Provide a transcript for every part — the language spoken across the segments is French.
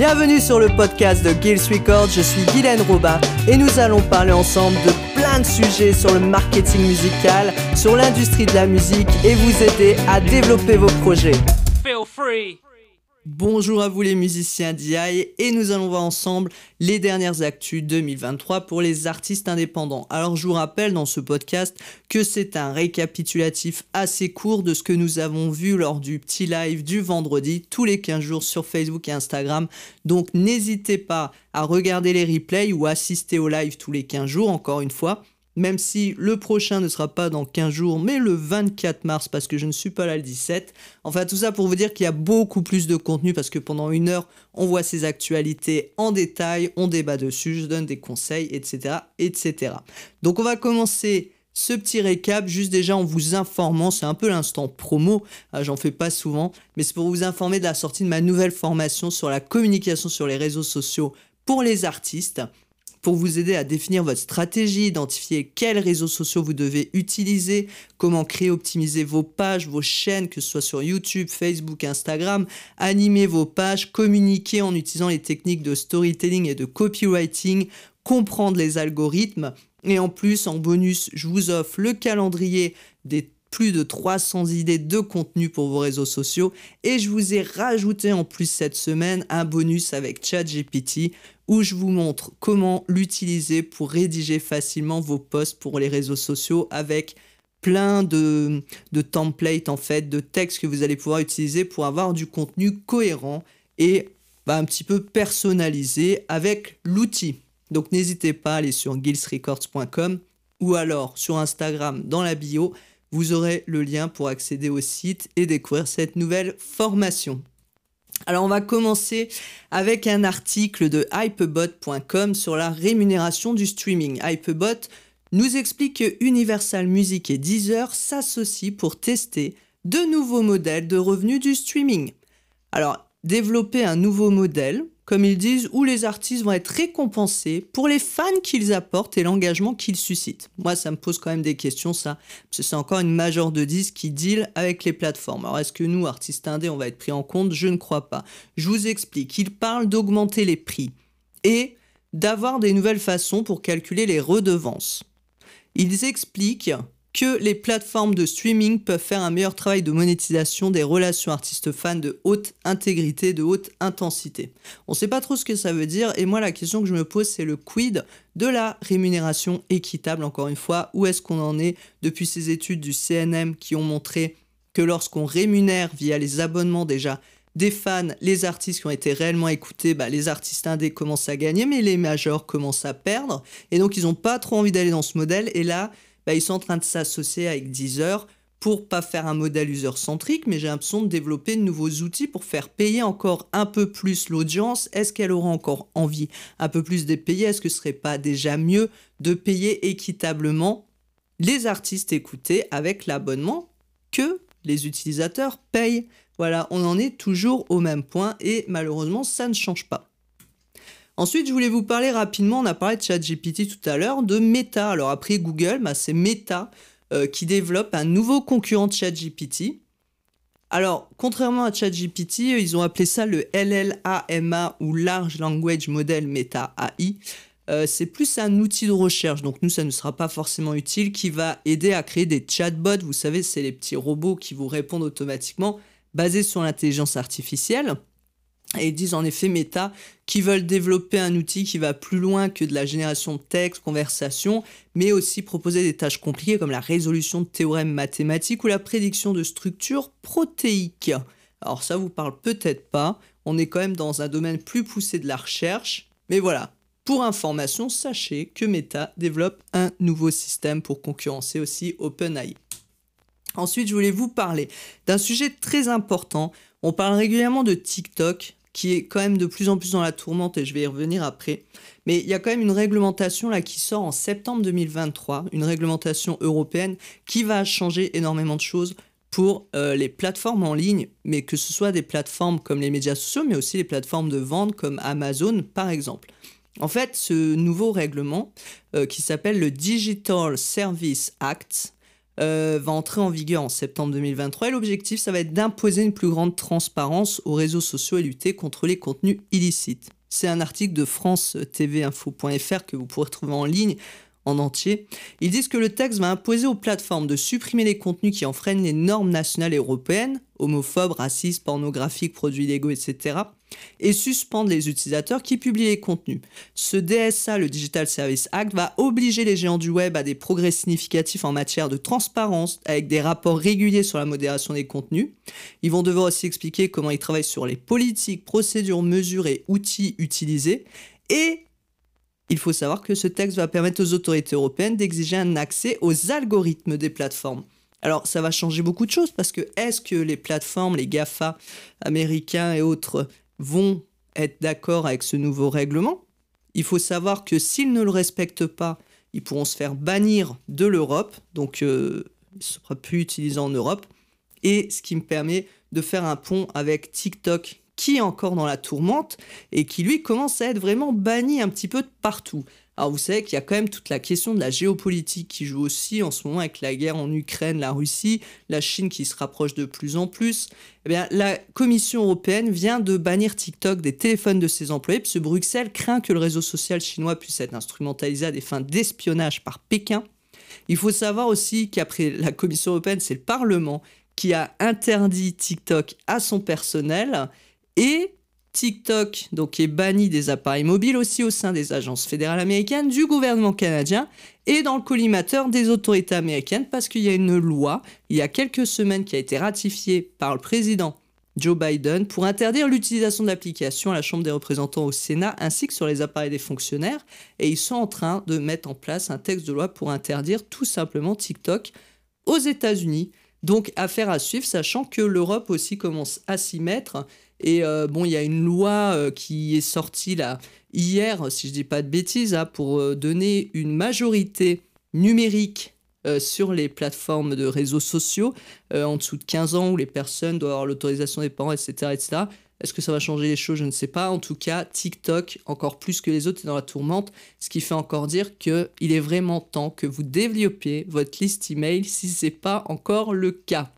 Bienvenue sur le podcast de Gills Records, je suis Guylaine Robin et nous allons parler ensemble de plein de sujets sur le marketing musical, sur l'industrie de la musique et vous aider à développer vos projets. Feel free. Bonjour à vous les musiciens d'IA et nous allons voir ensemble les dernières actus 2023 pour les artistes indépendants. Alors je vous rappelle dans ce podcast que c'est un récapitulatif assez court de ce que nous avons vu lors du petit live du vendredi tous les 15 jours sur Facebook et Instagram. Donc n'hésitez pas à regarder les replays ou assister au live tous les 15 jours encore une fois même si le prochain ne sera pas dans 15 jours, mais le 24 mars, parce que je ne suis pas là le 17. Enfin, tout ça pour vous dire qu'il y a beaucoup plus de contenu, parce que pendant une heure, on voit ces actualités en détail, on débat dessus, je donne des conseils, etc. etc. Donc on va commencer ce petit récap, juste déjà en vous informant, c'est un peu l'instant promo, ah, j'en fais pas souvent, mais c'est pour vous informer de la sortie de ma nouvelle formation sur la communication sur les réseaux sociaux pour les artistes pour vous aider à définir votre stratégie, identifier quels réseaux sociaux vous devez utiliser, comment créer, optimiser vos pages, vos chaînes, que ce soit sur YouTube, Facebook, Instagram, animer vos pages, communiquer en utilisant les techniques de storytelling et de copywriting, comprendre les algorithmes. Et en plus, en bonus, je vous offre le calendrier des plus de 300 idées de contenu pour vos réseaux sociaux et je vous ai rajouté en plus cette semaine un bonus avec ChatGPT où je vous montre comment l'utiliser pour rédiger facilement vos posts pour les réseaux sociaux avec plein de, templates en fait, de textes que vous allez pouvoir utiliser pour avoir du contenu cohérent et bah, un petit peu personnalisé avec l'outil. Donc n'hésitez pas à aller sur guilsrecords.com ou alors sur Instagram dans la bio, vous aurez le lien pour accéder au site et découvrir cette nouvelle formation. Alors on va commencer avec un article de hypebot.com sur la rémunération du streaming. Hypebot nous explique que Universal Music et Deezer s'associent pour tester de nouveaux modèles de revenus du streaming. Alors, développer un nouveau modèle, comme ils disent, où les artistes vont être récompensés pour les fans qu'ils apportent et l'engagement qu'ils suscitent. Moi, ça me pose quand même des questions, ça, parce que c'est encore une majeure de disques qui deal avec les plateformes. Alors, est-ce que nous, artistes indés, on va être pris en compte? Je ne crois pas. Je vous explique. Ils parlent d'augmenter les prix et d'avoir des nouvelles façons pour calculer les redevances. Ils expliquent que les plateformes de streaming peuvent faire un meilleur travail de monétisation des relations artistes-fans de haute intégrité, de haute intensité. On ne sait pas trop ce que ça veut dire et moi la question que je me pose c'est le quid de la rémunération équitable encore une fois. Où est-ce qu'on en est depuis ces études du CNM qui ont montré que lorsqu'on rémunère via les abonnements déjà des fans, les artistes qui ont été réellement écoutés, bah, les artistes indés commencent à gagner, mais les majors commencent à perdre. Et donc, ils n'ont pas trop envie d'aller dans ce modèle. Et là, bah, ils sont en train de s'associer avec Deezer pour pas faire un modèle user-centrique, mais j'ai l'impression de développer de nouveaux outils pour faire payer encore un peu plus l'audience. Est-ce qu'elle aura encore envie un peu plus de payer Est-ce que ce serait pas déjà mieux de payer équitablement les artistes écoutés avec l'abonnement que les utilisateurs payent? Voilà, on en est toujours au même point et malheureusement ça ne change pas. Ensuite, je voulais vous parler rapidement, on a parlé de ChatGPT tout à l'heure, de Meta. Alors après Google, bah, c'est Meta euh, qui développe un nouveau concurrent de ChatGPT. Alors, contrairement à ChatGPT, ils ont appelé ça le LLAMA ou Large Language Model Meta AI. Euh, c'est plus un outil de recherche, donc nous, ça ne sera pas forcément utile, qui va aider à créer des chatbots. Vous savez, c'est les petits robots qui vous répondent automatiquement, basés sur l'intelligence artificielle. Et ils disent en effet Meta qui veulent développer un outil qui va plus loin que de la génération de texte, conversation, mais aussi proposer des tâches compliquées comme la résolution de théorèmes mathématiques ou la prédiction de structures protéiques. Alors ça vous parle peut-être pas, on est quand même dans un domaine plus poussé de la recherche, mais voilà. Pour information, sachez que Meta développe un nouveau système pour concurrencer aussi OpenAI. Ensuite, je voulais vous parler d'un sujet très important. On parle régulièrement de TikTok, qui est quand même de plus en plus dans la tourmente et je vais y revenir après. Mais il y a quand même une réglementation là qui sort en septembre 2023, une réglementation européenne qui va changer énormément de choses pour euh, les plateformes en ligne, mais que ce soit des plateformes comme les médias sociaux, mais aussi les plateformes de vente comme Amazon par exemple. En fait, ce nouveau règlement euh, qui s'appelle le Digital Service Act va entrer en vigueur en septembre 2023 et l'objectif, ça va être d'imposer une plus grande transparence aux réseaux sociaux et lutter contre les contenus illicites. C'est un article de France TV Info.fr que vous pourrez trouver en ligne en entier. Ils disent que le texte va imposer aux plateformes de supprimer les contenus qui enfreignent les normes nationales et européennes, homophobes, racistes, pornographiques, produits illégaux, etc., et suspendre les utilisateurs qui publient les contenus. Ce DSA, le Digital Service Act, va obliger les géants du web à des progrès significatifs en matière de transparence, avec des rapports réguliers sur la modération des contenus. Ils vont devoir aussi expliquer comment ils travaillent sur les politiques, procédures, mesures et outils utilisés, et il faut savoir que ce texte va permettre aux autorités européennes d'exiger un accès aux algorithmes des plateformes. Alors ça va changer beaucoup de choses parce que est-ce que les plateformes, les GAFA américains et autres vont être d'accord avec ce nouveau règlement? Il faut savoir que s'ils ne le respectent pas, ils pourront se faire bannir de l'Europe, donc euh, ne sera plus utilisé en Europe. Et ce qui me permet de faire un pont avec TikTok qui est encore dans la tourmente et qui lui commence à être vraiment banni un petit peu de partout. Alors vous savez qu'il y a quand même toute la question de la géopolitique qui joue aussi en ce moment avec la guerre en Ukraine, la Russie, la Chine qui se rapproche de plus en plus. Eh bien, la Commission européenne vient de bannir TikTok des téléphones de ses employés, puisque Bruxelles craint que le réseau social chinois puisse être instrumentalisé à des fins d'espionnage par Pékin. Il faut savoir aussi qu'après la Commission européenne, c'est le Parlement qui a interdit TikTok à son personnel et TikTok, donc, est banni des appareils mobiles aussi au sein des agences fédérales américaines, du gouvernement canadien et dans le collimateur des autorités américaines parce qu'il y a une loi, il y a quelques semaines, qui a été ratifiée par le président Joe Biden pour interdire l'utilisation de l'application à la Chambre des représentants au Sénat ainsi que sur les appareils des fonctionnaires. Et ils sont en train de mettre en place un texte de loi pour interdire tout simplement TikTok aux États-Unis. Donc affaire à suivre, sachant que l'Europe aussi commence à s'y mettre et euh, bon, il y a une loi euh, qui est sortie là hier, si je dis pas de bêtises, hein, pour euh, donner une majorité numérique sur les plateformes de réseaux sociaux en dessous de 15 ans où les personnes doivent avoir l'autorisation des parents, etc., etc. Est-ce que ça va changer les choses? Je ne sais pas. En tout cas, TikTok, encore plus que les autres, est dans la tourmente, ce qui fait encore dire qu'il est vraiment temps que vous développiez votre liste email si ce n'est pas encore le cas.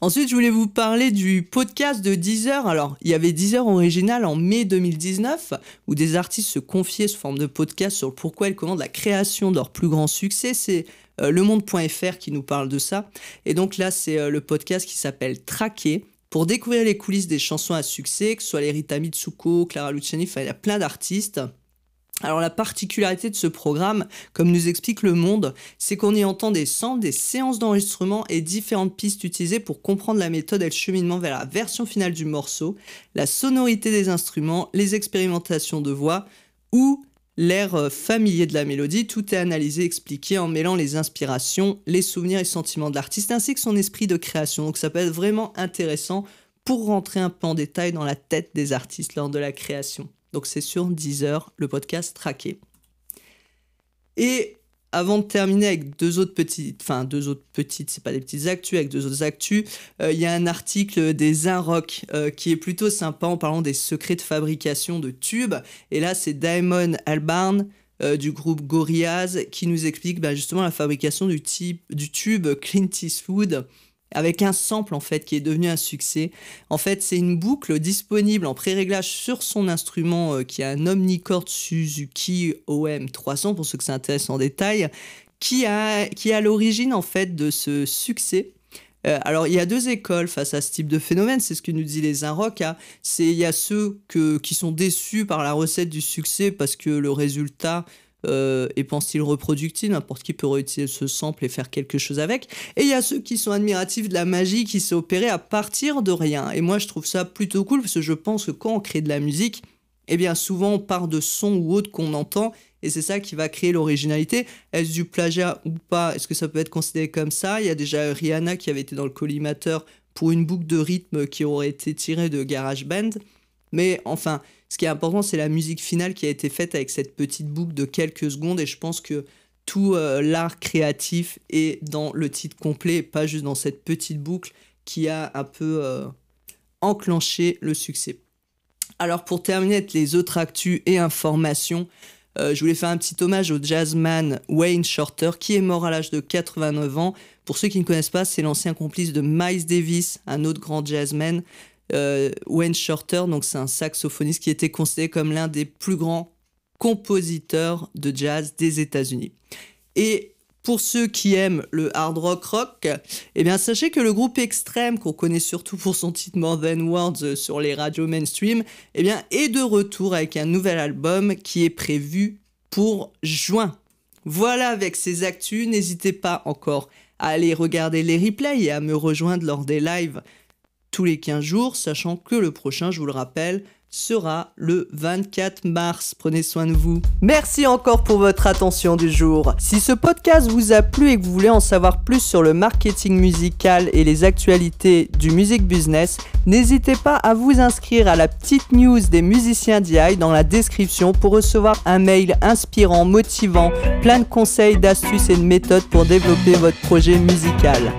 Ensuite, je voulais vous parler du podcast de Deezer. Alors, il y avait Deezer original en mai 2019, où des artistes se confiaient sous forme de podcast sur pourquoi comment de la création de leur plus grand succès. C'est euh, lemonde.fr qui nous parle de ça. Et donc là, c'est euh, le podcast qui s'appelle Traquer. Pour découvrir les coulisses des chansons à succès, que ce soit les Rita Mitsuko, Clara Luciani, il y a plein d'artistes. Alors la particularité de ce programme, comme nous explique Le Monde, c'est qu'on y entend des samples, des séances d'enregistrement et différentes pistes utilisées pour comprendre la méthode et le cheminement vers la version finale du morceau, la sonorité des instruments, les expérimentations de voix ou l'air euh, familier de la mélodie. Tout est analysé, expliqué en mêlant les inspirations, les souvenirs et sentiments de l'artiste ainsi que son esprit de création. Donc ça peut être vraiment intéressant pour rentrer un peu en détail dans la tête des artistes lors de la création. Donc c'est sur Deezer, le podcast traqué. Et avant de terminer avec deux autres petites, enfin deux autres petites, c'est pas des petites actus, avec deux autres actus, euh, il y a un article des Inrock euh, qui est plutôt sympa en parlant des secrets de fabrication de tubes. Et là, c'est Diamond Albarn euh, du groupe Gorillaz qui nous explique bah, justement la fabrication du, du tube Clint Eastwood avec un sample en fait qui est devenu un succès. En fait, c'est une boucle disponible en pré-réglage sur son instrument euh, qui est un Omnicord Suzuki OM300 pour ceux que ça intéresse en détail, qui a qui est à l'origine en fait de ce succès. Euh, alors, il y a deux écoles face à ce type de phénomène, c'est ce que nous dit les Inrock. C'est il y a ceux que, qui sont déçus par la recette du succès parce que le résultat euh, et pense-t-il reproductible, n'importe qui peut réutiliser ce sample et faire quelque chose avec. Et il y a ceux qui sont admiratifs de la magie qui s'est opérée à partir de rien. Et moi je trouve ça plutôt cool parce que je pense que quand on crée de la musique, eh bien souvent on part de sons ou autres qu'on entend et c'est ça qui va créer l'originalité. Est-ce du plagiat ou pas? Est-ce que ça peut être considéré comme ça? Il y a déjà Rihanna qui avait été dans le collimateur pour une boucle de rythme qui aurait été tirée de GarageBand. Mais enfin, ce qui est important, c'est la musique finale qui a été faite avec cette petite boucle de quelques secondes. Et je pense que tout euh, l'art créatif est dans le titre complet, pas juste dans cette petite boucle qui a un peu euh, enclenché le succès. Alors pour terminer avec les autres actus et informations, euh, je voulais faire un petit hommage au jazzman Wayne Shorter qui est mort à l'âge de 89 ans. Pour ceux qui ne connaissent pas, c'est l'ancien complice de Miles Davis, un autre grand jazzman. Euh, Wayne Shorter, donc c'est un saxophoniste qui était considéré comme l'un des plus grands compositeurs de jazz des États-Unis. Et pour ceux qui aiment le hard rock rock, eh bien sachez que le groupe Extreme, qu'on connaît surtout pour son titre More Than Words sur les radios mainstream, eh bien est de retour avec un nouvel album qui est prévu pour juin. Voilà avec ces actus, n'hésitez pas encore à aller regarder les replays et à me rejoindre lors des lives tous les 15 jours, sachant que le prochain, je vous le rappelle, sera le 24 mars. Prenez soin de vous. Merci encore pour votre attention du jour. Si ce podcast vous a plu et que vous voulez en savoir plus sur le marketing musical et les actualités du music business, n'hésitez pas à vous inscrire à la petite news des musiciens DI dans la description pour recevoir un mail inspirant, motivant, plein de conseils, d'astuces et de méthodes pour développer votre projet musical.